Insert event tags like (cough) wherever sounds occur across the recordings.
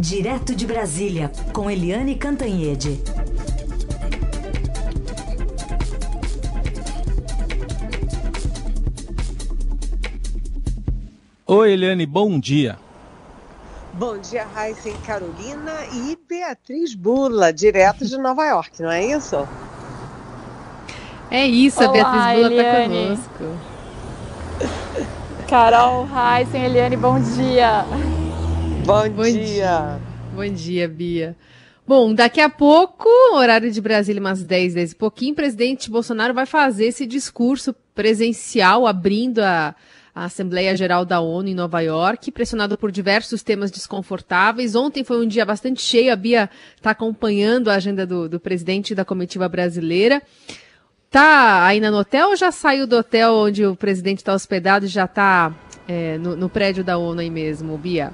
Direto de Brasília, com Eliane Cantanhede. Oi, Eliane, bom dia. Bom dia, Raíssa e Carolina e Beatriz Bula, direto de Nova York, não é isso? É isso, Olá, a Beatriz Bula está conosco. Carol, Raíssen, Eliane, bom dia. Bom, bom dia. dia. Bom dia, Bia. Bom, daqui a pouco, horário de Brasília, umas 10, 10 e pouquinho, o presidente Bolsonaro vai fazer esse discurso presencial, abrindo a, a Assembleia Geral da ONU em Nova York, pressionado por diversos temas desconfortáveis. Ontem foi um dia bastante cheio, a Bia está acompanhando a agenda do, do presidente da comitiva brasileira. Tá ainda no hotel ou já saiu do hotel onde o presidente está hospedado e já está é, no, no prédio da ONU aí mesmo, Bia?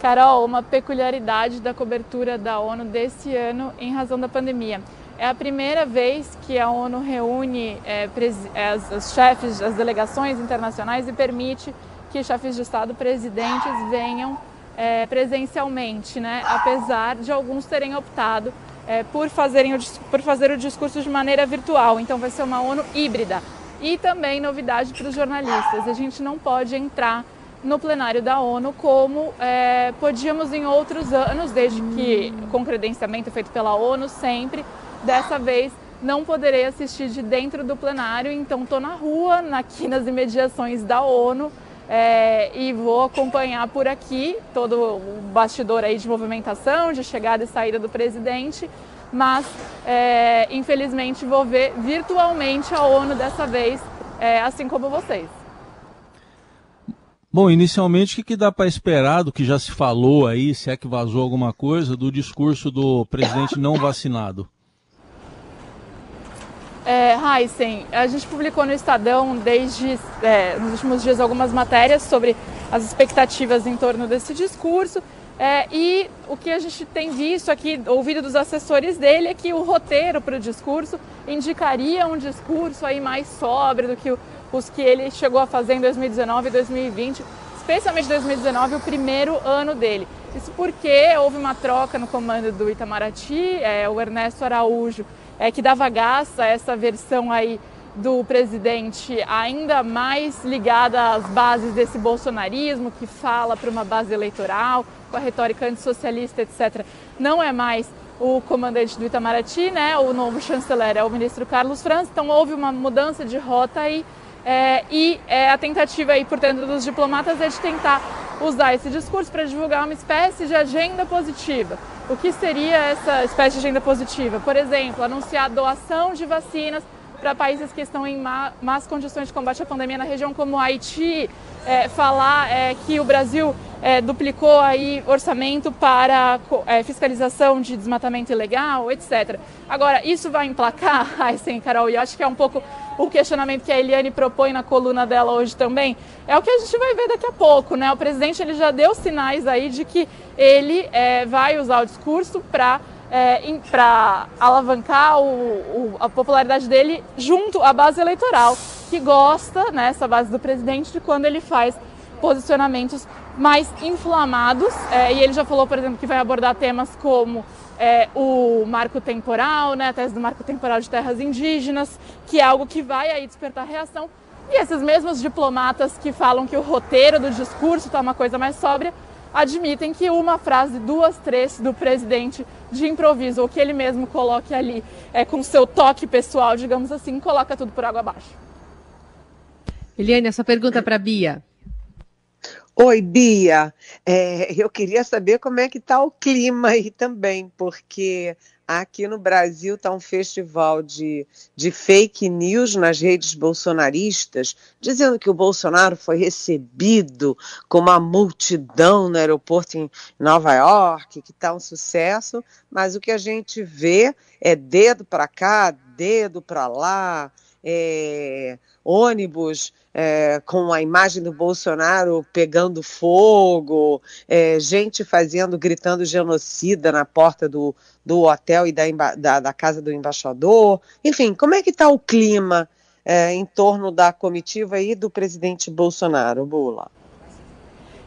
Carol, uma peculiaridade da cobertura da ONU desse ano em razão da pandemia. É a primeira vez que a ONU reúne é, é as, os chefes, as delegações internacionais e permite que chefes de Estado, presidentes venham é, presencialmente, né? apesar de alguns terem optado é, por, fazerem o, por fazer o discurso de maneira virtual. Então vai ser uma ONU híbrida. E também novidade para os jornalistas: a gente não pode entrar no plenário da ONU como é, podíamos em outros anos, desde que com credenciamento feito pela ONU sempre. Dessa vez não poderei assistir de dentro do plenário, então estou na rua, aqui nas imediações da ONU. É, e vou acompanhar por aqui todo o bastidor aí de movimentação, de chegada e saída do presidente, mas é, infelizmente vou ver virtualmente a ONU dessa vez, é, assim como vocês. Bom, inicialmente, o que, dá para esperar do que já se falou aí, se é que vazou alguma coisa, do discurso do presidente não vacinado? É, Heisen, a gente publicou no Estadão desde é, nos últimos dias algumas matérias sobre as expectativas em torno desse discurso. É, e o que a gente tem visto aqui, ouvido dos assessores dele, é que o roteiro para o discurso indicaria um discurso aí mais sóbrio do que os que ele chegou a fazer em 2019 e 2020, especialmente 2019, o primeiro ano dele. Isso porque houve uma troca no comando do Itamaraty, é, o Ernesto Araújo é, que dava gás a essa versão aí do presidente ainda mais ligada às bases desse bolsonarismo, que fala para uma base eleitoral, com a retórica antissocialista, etc. Não é mais o comandante do Itamaraty, né? O novo chanceler é o ministro Carlos França, então houve uma mudança de rota aí. É, e é, a tentativa aí, portanto, dos diplomatas é de tentar usar esse discurso para divulgar uma espécie de agenda positiva. O que seria essa espécie de agenda positiva? Por exemplo, anunciar doação de vacinas para países que estão em más condições de combate à pandemia na região como Haiti, é, falar é, que o Brasil é, duplicou aí orçamento para é, fiscalização de desmatamento ilegal, etc. Agora, isso vai emplacar, (laughs) sim, Carol, e acho que é um pouco o questionamento que a Eliane propõe na coluna dela hoje também, é o que a gente vai ver daqui a pouco, né? O presidente ele já deu sinais aí de que ele é, vai usar o discurso para é, para alavancar o, o, a popularidade dele junto à base eleitoral, que gosta, né, essa base do presidente, de quando ele faz posicionamentos mais inflamados. É, e ele já falou, por exemplo, que vai abordar temas como é, o marco temporal, né, a tese do marco temporal de terras indígenas, que é algo que vai aí despertar reação. E esses mesmos diplomatas que falam que o roteiro do discurso está uma coisa mais sóbria, admitem que uma frase, duas, três do presidente de improviso, ou que ele mesmo coloque ali é, com seu toque pessoal, digamos assim, coloca tudo por água abaixo. Eliane, essa pergunta para Bia. Oi, Bia. É, eu queria saber como é que está o clima aí também, porque aqui no Brasil está um festival de, de fake news nas redes bolsonaristas, dizendo que o Bolsonaro foi recebido com uma multidão no aeroporto em Nova York, que está um sucesso, mas o que a gente vê é dedo para cá, dedo para lá, é, ônibus é, com a imagem do Bolsonaro pegando fogo, é, gente fazendo, gritando genocida na porta do, do hotel e da, da, da casa do embaixador. Enfim, como é que está o clima é, em torno da comitiva e do presidente Bolsonaro, Bula?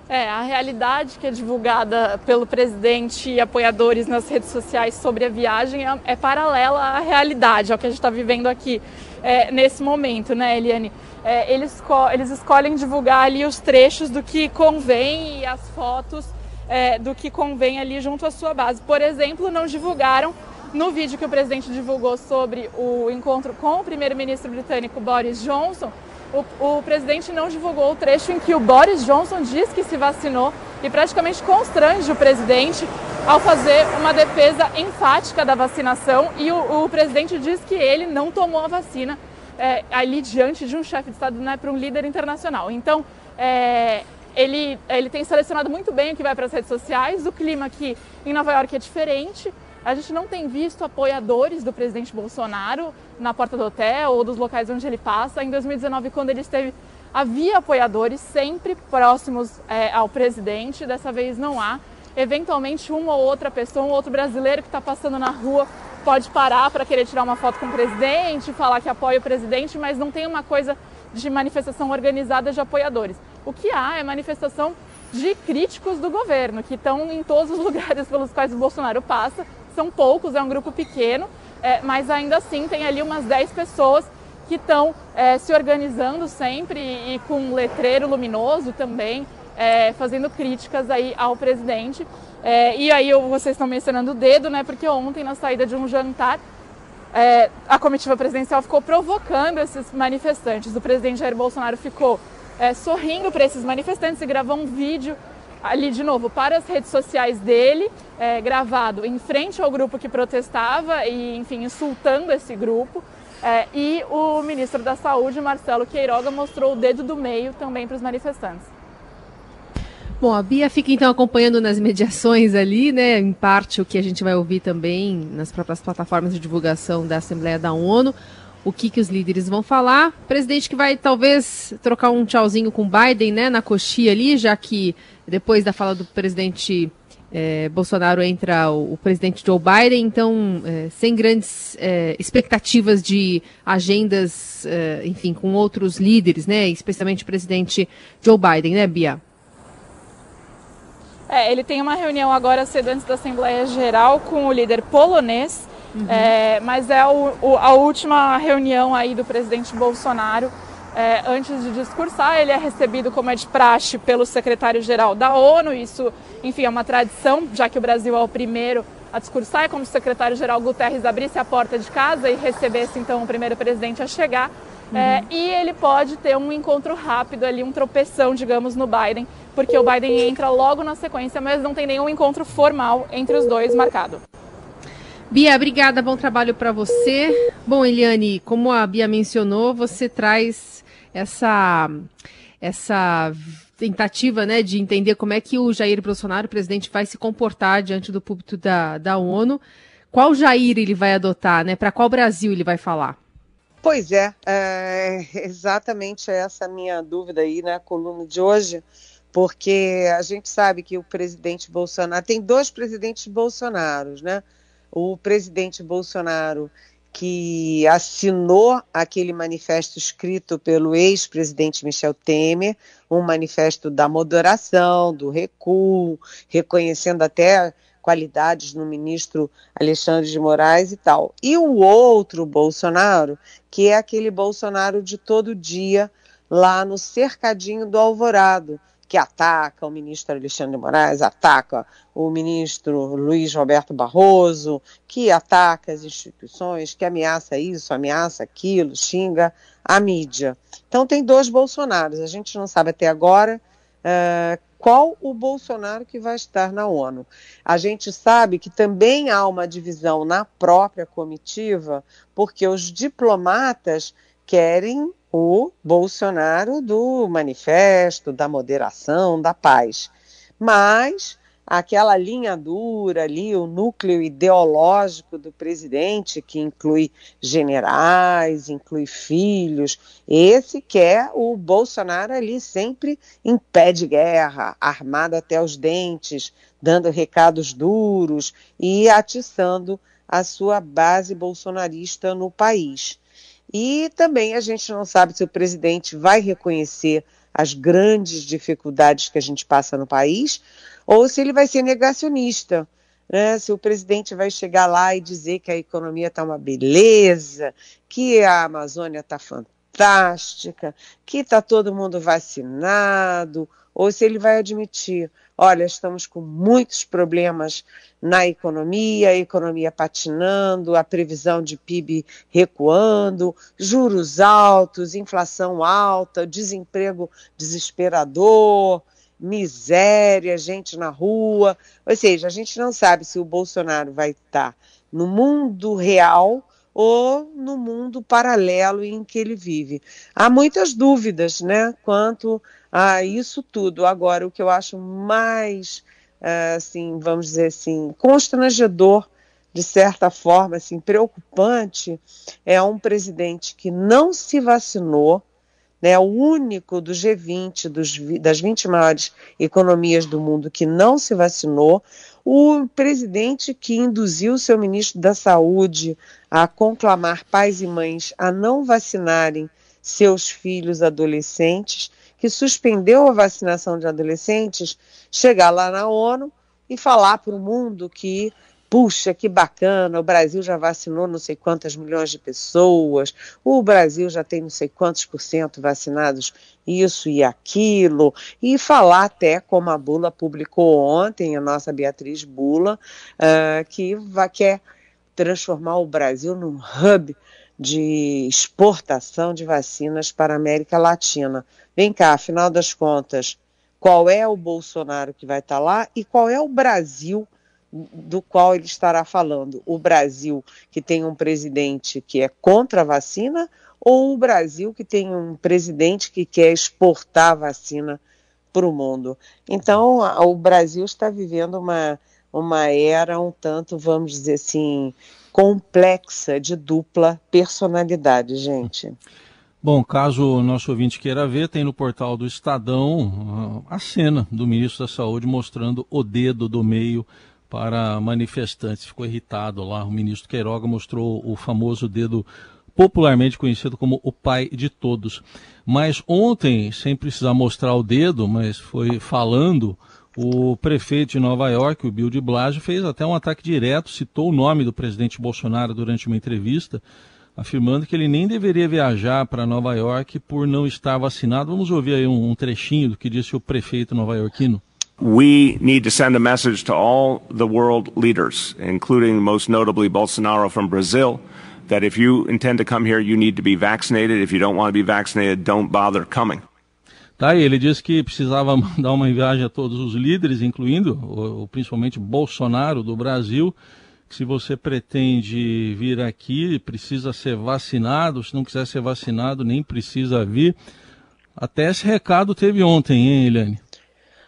É, a realidade que é divulgada pelo presidente e apoiadores nas redes sociais sobre a viagem é, é paralela à realidade, ao que a gente está vivendo aqui é, nesse momento, né, Eliane? É, eles, eles escolhem divulgar ali os trechos do que convém e as fotos é, do que convém ali junto à sua base. Por exemplo, não divulgaram no vídeo que o presidente divulgou sobre o encontro com o primeiro-ministro britânico Boris Johnson, o, o, presidente não divulgou o trecho em que o Boris Johnson diz que se vacinou e praticamente constrange o presidente ao fazer uma defesa enfática da vacinação e o, o presidente diz que ele não tomou a vacina é, ali diante de um chefe de Estado, né, para um líder internacional. Então, é, ele, ele tem selecionado muito bem o que vai para as redes sociais. O clima aqui em Nova York é diferente. A gente não tem visto apoiadores do presidente Bolsonaro na porta do hotel ou dos locais onde ele passa. Em 2019, quando ele esteve, havia apoiadores sempre próximos é, ao presidente. Dessa vez não há. Eventualmente, uma ou outra pessoa, um outro brasileiro que está passando na rua pode parar para querer tirar uma foto com o presidente, falar que apoia o presidente, mas não tem uma coisa de manifestação organizada de apoiadores. O que há é manifestação de críticos do governo, que estão em todos os (laughs) lugares pelos quais o Bolsonaro passa. São poucos, é um grupo pequeno, é, mas ainda assim tem ali umas 10 pessoas que estão é, se organizando sempre e, e, com um letreiro luminoso também, é, fazendo críticas aí ao presidente. É, e aí vocês estão mencionando o dedo, né? Porque ontem, na saída de um jantar, é, a comitiva presidencial ficou provocando esses manifestantes. O presidente Jair Bolsonaro ficou é, sorrindo para esses manifestantes e gravou um vídeo ali de novo para as redes sociais dele, é, gravado em frente ao grupo que protestava e, enfim, insultando esse grupo. É, e o ministro da Saúde, Marcelo Queiroga, mostrou o dedo do meio também para os manifestantes. Bom, a Bia fica então acompanhando nas mediações ali, né? Em parte o que a gente vai ouvir também nas próprias plataformas de divulgação da Assembleia da ONU. O que, que os líderes vão falar. Presidente que vai talvez trocar um tchauzinho com Biden, né? Na coxia ali, já que depois da fala do presidente é, Bolsonaro entra o, o, presidente Joe Biden, então é, sem grandes é, expectativas de agendas, enfim, com outros líderes, né? Especialmente o presidente Joe Biden, né, Bia? É, ele tem uma reunião agora cedo antes da Assembleia Geral com o líder polonês, uhum. é, mas é o, o, a última reunião aí do presidente Bolsonaro é, antes de discursar. Ele é recebido, como é de praxe, pelo secretário-geral da ONU. Isso, enfim, é uma tradição, já que o Brasil é o primeiro a discursar. É como se o secretário-geral Guterres abrisse a porta de casa e recebesse, então, o primeiro presidente a chegar. Uhum. É, e ele pode ter um encontro rápido ali, um tropeção, digamos, no Biden, porque o Biden entra logo na sequência, mas não tem nenhum encontro formal entre os dois marcado. Bia, obrigada, bom trabalho para você. Bom, Eliane, como a Bia mencionou, você traz essa essa tentativa né, de entender como é que o Jair Bolsonaro, o presidente, vai se comportar diante do público da, da ONU. Qual Jair ele vai adotar, né? Para qual Brasil ele vai falar? Pois é, é exatamente essa minha dúvida aí na coluna de hoje, porque a gente sabe que o presidente Bolsonaro tem dois presidentes Bolsonaros, né? O presidente Bolsonaro que assinou aquele manifesto escrito pelo ex-presidente Michel Temer, um manifesto da moderação, do recuo, reconhecendo até qualidades no ministro Alexandre de Moraes e tal. E o outro Bolsonaro, que é aquele Bolsonaro de todo dia lá no cercadinho do Alvorado, que ataca o ministro Alexandre de Moraes, ataca o ministro Luiz Roberto Barroso, que ataca as instituições, que ameaça isso, ameaça aquilo, xinga a mídia. Então tem dois Bolsonaros, a gente não sabe até agora uh, qual o Bolsonaro que vai estar na ONU. A gente sabe que também há uma divisão na própria comitiva, porque os diplomatas querem o Bolsonaro do manifesto, da moderação, da paz. Mas aquela linha dura ali, o núcleo ideológico do presidente, que inclui generais, inclui filhos, esse quer o Bolsonaro ali sempre em pé de guerra, armado até os dentes, dando recados duros e atiçando a sua base bolsonarista no país. E também a gente não sabe se o presidente vai reconhecer as grandes dificuldades que a gente passa no país, ou se ele vai ser negacionista. Né? Se o presidente vai chegar lá e dizer que a economia está uma beleza, que a Amazônia está fantástica, que está todo mundo vacinado, ou se ele vai admitir: olha, estamos com muitos problemas na economia, a economia patinando, a previsão de PIB recuando, juros altos, inflação alta, desemprego desesperador, miséria, gente na rua. Ou seja, a gente não sabe se o Bolsonaro vai estar no mundo real ou no mundo paralelo em que ele vive. Há muitas dúvidas, né, quanto a isso tudo. Agora, o que eu acho mais é, assim, vamos dizer assim, constrangedor, de certa forma, assim, preocupante, é um presidente que não se vacinou, né, o único do G20, dos, das 20 maiores economias do mundo que não se vacinou, o presidente que induziu seu ministro da Saúde a conclamar pais e mães a não vacinarem seus filhos adolescentes, que suspendeu a vacinação de adolescentes, chegar lá na ONU e falar para o mundo que, puxa, que bacana, o Brasil já vacinou não sei quantas milhões de pessoas, o Brasil já tem não sei quantos por cento vacinados, isso e aquilo, e falar até como a Bula publicou ontem, a nossa Beatriz Bula, uh, que vai, quer transformar o Brasil num hub de exportação de vacinas para a América Latina. Vem cá, afinal das contas, qual é o Bolsonaro que vai estar lá e qual é o Brasil do qual ele estará falando? O Brasil que tem um presidente que é contra a vacina ou o Brasil que tem um presidente que quer exportar a vacina para o mundo? Então, o Brasil está vivendo uma, uma era um tanto, vamos dizer assim, complexa de dupla personalidade, gente. Bom, caso o nosso ouvinte queira ver, tem no portal do Estadão ah, a cena do ministro da Saúde mostrando o dedo do meio para manifestantes. Ficou irritado lá. O ministro Queiroga mostrou o famoso dedo popularmente conhecido como o pai de todos. Mas ontem, sem precisar mostrar o dedo, mas foi falando, o prefeito de Nova York, o Bill de Blasio, fez até um ataque direto, citou o nome do presidente Bolsonaro durante uma entrevista, afirmando que ele nem deveria viajar para Nova York por não estar vacinado. Vamos ouvir aí um, trechinho do que disse o prefeito nova-iorquino. We need to send a message to all the world leaders, including most notably Bolsonaro from Brazil, that if you intend to come here, you need to be vaccinated. If you don't want to be vaccinated, don't bother coming. Tá, ele disse que precisava (laughs) mandar uma viagem a todos os líderes, incluindo o, principalmente Bolsonaro do Brasil. Se você pretende vir aqui, precisa ser vacinado. Se não quiser ser vacinado, nem precisa vir. Até esse recado teve ontem, hein, Eliane?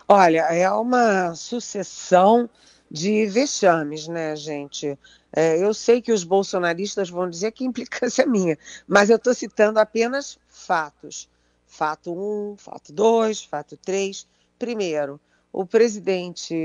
Olha, é uma sucessão de vexames, né, gente? É, eu sei que os bolsonaristas vão dizer que implicância é minha, mas eu estou citando apenas fatos. Fato 1, um, fato 2, fato 3. Primeiro, o presidente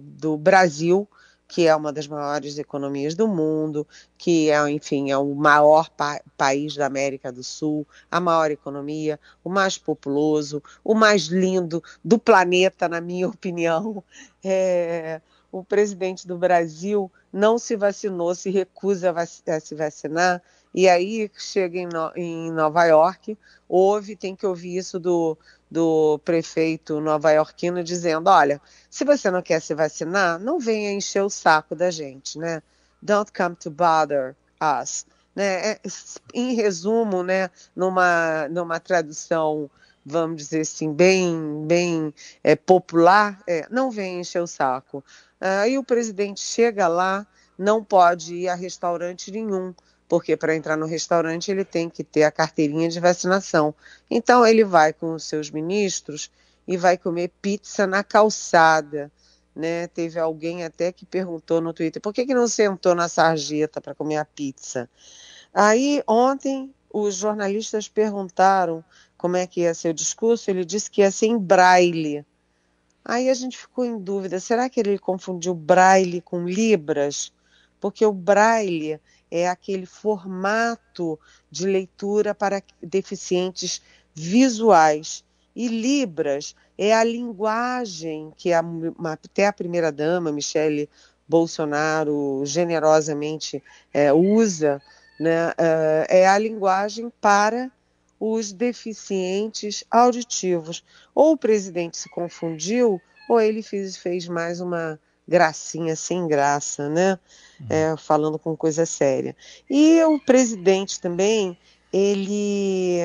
do Brasil, que é uma das maiores economias do mundo, que é, enfim, é o maior pa país da América do Sul, a maior economia, o mais populoso, o mais lindo do planeta, na minha (laughs) opinião. É, o presidente do Brasil não se vacinou, se recusa a, vac a se vacinar, e aí chega em, no, em Nova York, ouve, tem que ouvir isso do, do prefeito nova-iorquino dizendo: olha, se você não quer se vacinar, não venha encher o saco da gente, né? Don't come to bother us. Né? É, em resumo, né, numa, numa tradução, vamos dizer assim, bem, bem é, popular, é, não venha encher o saco. Aí o presidente chega lá, não pode ir a restaurante nenhum, porque para entrar no restaurante ele tem que ter a carteirinha de vacinação. Então ele vai com os seus ministros e vai comer pizza na calçada. Né? Teve alguém até que perguntou no Twitter por que, que não sentou na sarjeta para comer a pizza. Aí ontem os jornalistas perguntaram como é que ia ser o discurso, ele disse que ia ser em braille. Aí a gente ficou em dúvida, será que ele confundiu braille com libras? Porque o braille é aquele formato de leitura para deficientes visuais. E Libras é a linguagem que a, até a primeira-dama, Michele Bolsonaro, generosamente é, usa, né, é, é a linguagem para os deficientes auditivos. Ou o presidente se confundiu, ou ele fez, fez mais uma gracinha sem graça, né? Uhum. É, falando com coisa séria. E o presidente também, ele,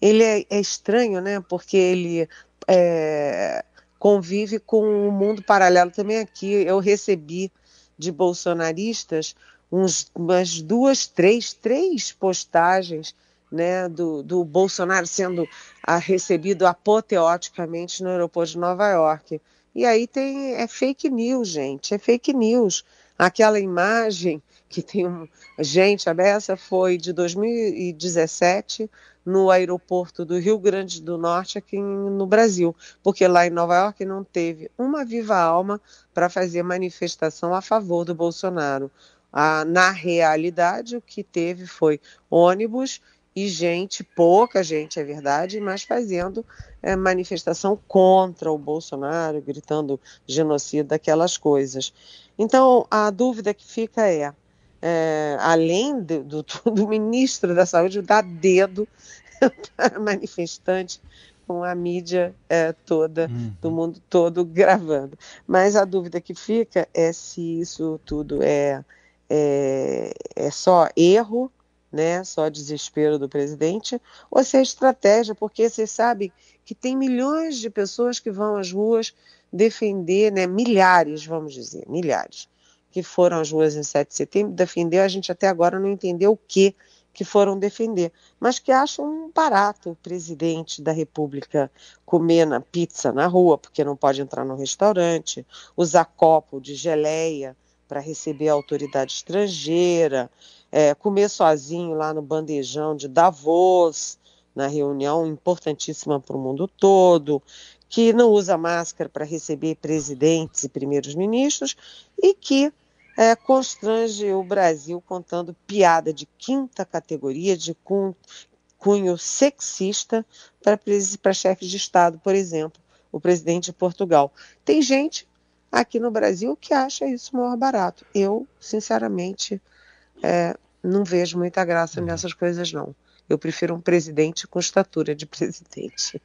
ele é, é estranho, né? Porque ele é, convive com o um mundo paralelo também aqui. Eu recebi de bolsonaristas uns, umas duas, três, três postagens né, do, do Bolsonaro sendo a, recebido apoteoticamente no aeroporto de Nova York. E aí tem é fake news, gente, é fake news. Aquela imagem que tem um, gente, a foi de 2017 no aeroporto do Rio Grande do Norte aqui no Brasil, porque lá em Nova York não teve uma viva alma para fazer manifestação a favor do Bolsonaro. Ah, na realidade, o que teve foi ônibus e gente, pouca gente, é verdade, mas fazendo é, manifestação contra o Bolsonaro, gritando genocídio, aquelas coisas. Então, a dúvida que fica é, é além do, do, (laughs) do, ministro da Saúde dar dedo para (laughs) manifestante com a mídia é, toda, uhum. do mundo todo gravando. Mas a dúvida que fica é se isso tudo é, é, é só erro né, só desespero do presidente, ou se é estratégia, porque vocês sabem que tem milhões de pessoas que vão às ruas defender, né, milhares, vamos dizer, milhares, que foram às ruas em 7 de setembro defender, a gente até agora não entendeu o que que foram defender, mas que acham um barato o presidente da República comer na pizza na rua, porque não pode entrar no restaurante, usar copo de geleia para receber a autoridade estrangeira, é, comer sozinho lá no bandejão de Davos, na reunião importantíssima para o mundo todo, que não usa máscara para receber presidentes e primeiros ministros e que é, constrange o Brasil contando piada de quinta categoria, de cunho sexista para chefes de Estado, por exemplo, o presidente de Portugal. Tem gente aqui no Brasil que acha isso maior barato. Eu, sinceramente, é, não vejo muita graça uhum. nessas coisas, não. Eu prefiro um presidente com estatura de (laughs) presidente.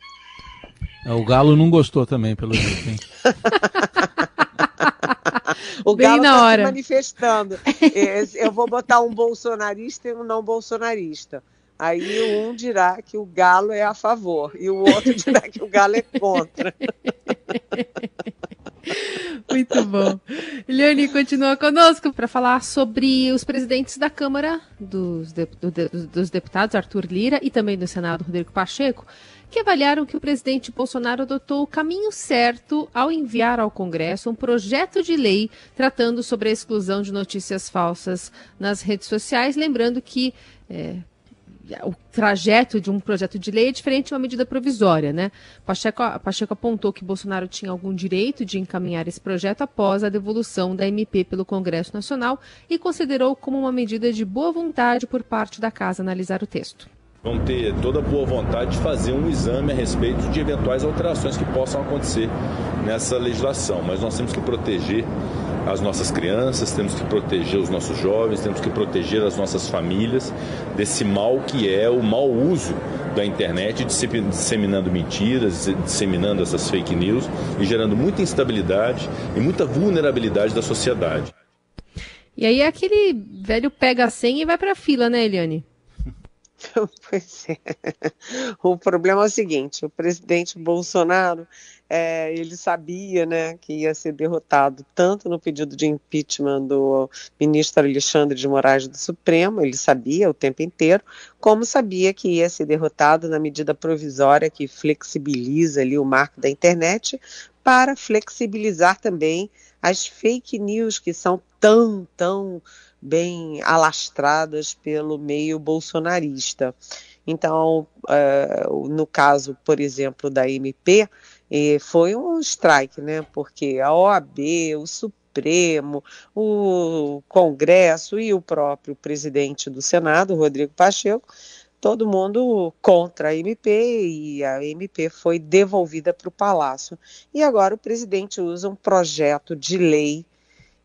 É, o Galo não gostou também, pelo jeito, hein? (laughs) o Bem Galo está se manifestando. (laughs) Eu vou botar um bolsonarista e um não bolsonarista. Aí um dirá que o Galo é a favor e o outro dirá que o Galo é contra. Muito bom. Eliane continua conosco para falar sobre os presidentes da Câmara dos, de, do, dos Deputados, Arthur Lira, e também do Senado, Rodrigo Pacheco, que avaliaram que o presidente Bolsonaro adotou o caminho certo ao enviar ao Congresso um projeto de lei tratando sobre a exclusão de notícias falsas nas redes sociais. Lembrando que. É, o trajeto de um projeto de lei é diferente de uma medida provisória, né? Pacheco, Pacheco apontou que Bolsonaro tinha algum direito de encaminhar esse projeto após a devolução da MP pelo Congresso Nacional e considerou como uma medida de boa vontade por parte da casa analisar o texto. Vão ter toda a boa vontade de fazer um exame a respeito de eventuais alterações que possam acontecer nessa legislação, mas nós temos que proteger as nossas crianças, temos que proteger os nossos jovens, temos que proteger as nossas famílias desse mal que é o mau uso da internet, disseminando mentiras, disseminando essas fake news e gerando muita instabilidade e muita vulnerabilidade da sociedade. E aí aquele velho pega a senha e vai para a fila, né, Eliane? (laughs) Pois é. O problema é o seguinte: o presidente Bolsonaro é, ele sabia né, que ia ser derrotado tanto no pedido de impeachment do ministro Alexandre de Moraes do Supremo, ele sabia o tempo inteiro, como sabia que ia ser derrotado na medida provisória que flexibiliza ali o marco da internet para flexibilizar também as fake news que são tão, tão bem alastradas pelo meio bolsonarista. Então, uh, no caso, por exemplo, da MP, eh, foi um strike, né? Porque a OAB, o Supremo, o Congresso e o próprio presidente do Senado, Rodrigo Pacheco, todo mundo contra a MP e a MP foi devolvida para o Palácio. E agora o presidente usa um projeto de lei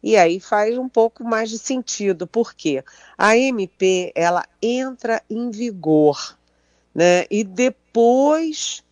e aí faz um pouco mais de sentido, porque a MP ela entra em vigor, né? E depois,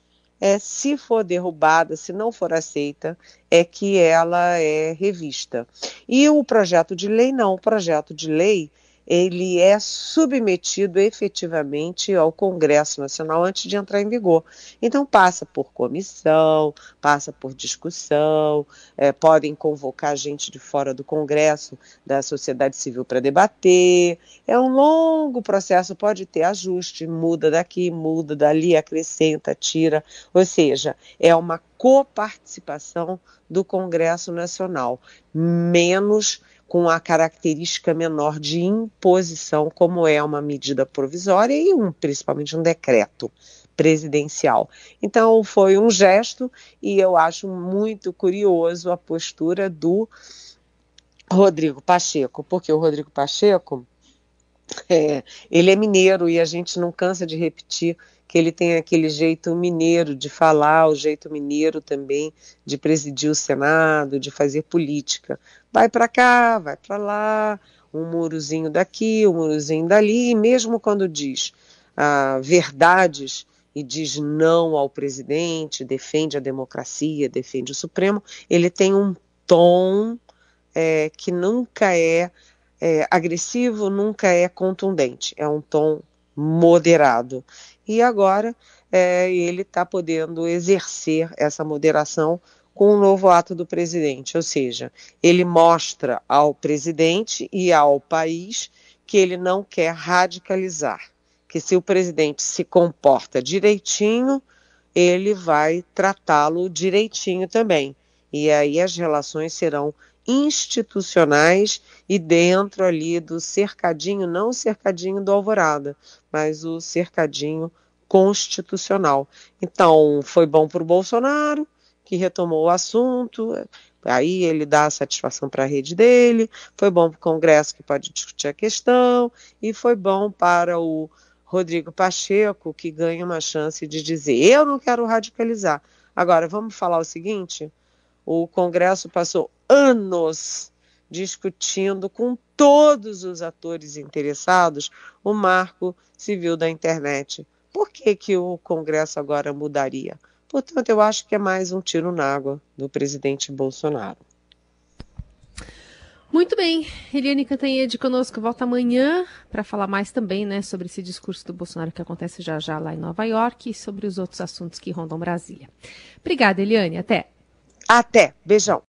é, se for derrubada, se não for aceita, é que ela é revista. E o projeto de lei não, o projeto de lei ele é submetido efetivamente ao Congresso Nacional antes de entrar em vigor. Então passa por comissão, passa por discussão, é, podem convocar gente de fora do Congresso, da sociedade civil para debater. É um longo processo, pode ter ajuste, muda daqui, muda dali, acrescenta, tira. Ou seja, é uma coparticipação do Congresso Nacional, menos com a característica menor de imposição, como é uma medida provisória e um, principalmente um decreto presidencial. Então foi um gesto e eu acho muito curioso a postura do Rodrigo Pacheco, porque o Rodrigo Pacheco é, ele é mineiro e a gente não cansa de repetir que ele tem aquele jeito mineiro de falar, o jeito mineiro também de presidir o Senado, de fazer política. Vai para cá, vai para lá, um murozinho daqui, um murozinho dali, e mesmo quando diz ah, verdades e diz não ao presidente, defende a democracia, defende o Supremo, ele tem um tom é, que nunca é, é agressivo, nunca é contundente, é um tom moderado. E agora é, ele está podendo exercer essa moderação com o novo ato do presidente, ou seja, ele mostra ao presidente e ao país que ele não quer radicalizar, que se o presidente se comporta direitinho, ele vai tratá-lo direitinho também. E aí as relações serão institucionais e dentro ali do cercadinho, não o cercadinho do Alvorada, mas o cercadinho constitucional. Então, foi bom para o Bolsonaro, que retomou o assunto, aí ele dá satisfação para a rede dele, foi bom para o Congresso, que pode discutir a questão, e foi bom para o Rodrigo Pacheco, que ganha uma chance de dizer: eu não quero radicalizar. Agora, vamos falar o seguinte: o Congresso passou anos discutindo com todos os atores interessados o marco civil da internet. Por que, que o Congresso agora mudaria? Portanto, eu acho que é mais um tiro na água do presidente Bolsonaro. Muito bem, Eliane Cantanhede conosco volta amanhã para falar mais também, né, sobre esse discurso do Bolsonaro que acontece já já lá em Nova York e sobre os outros assuntos que rondam Brasília. Obrigada, Eliane, até. Até, beijão.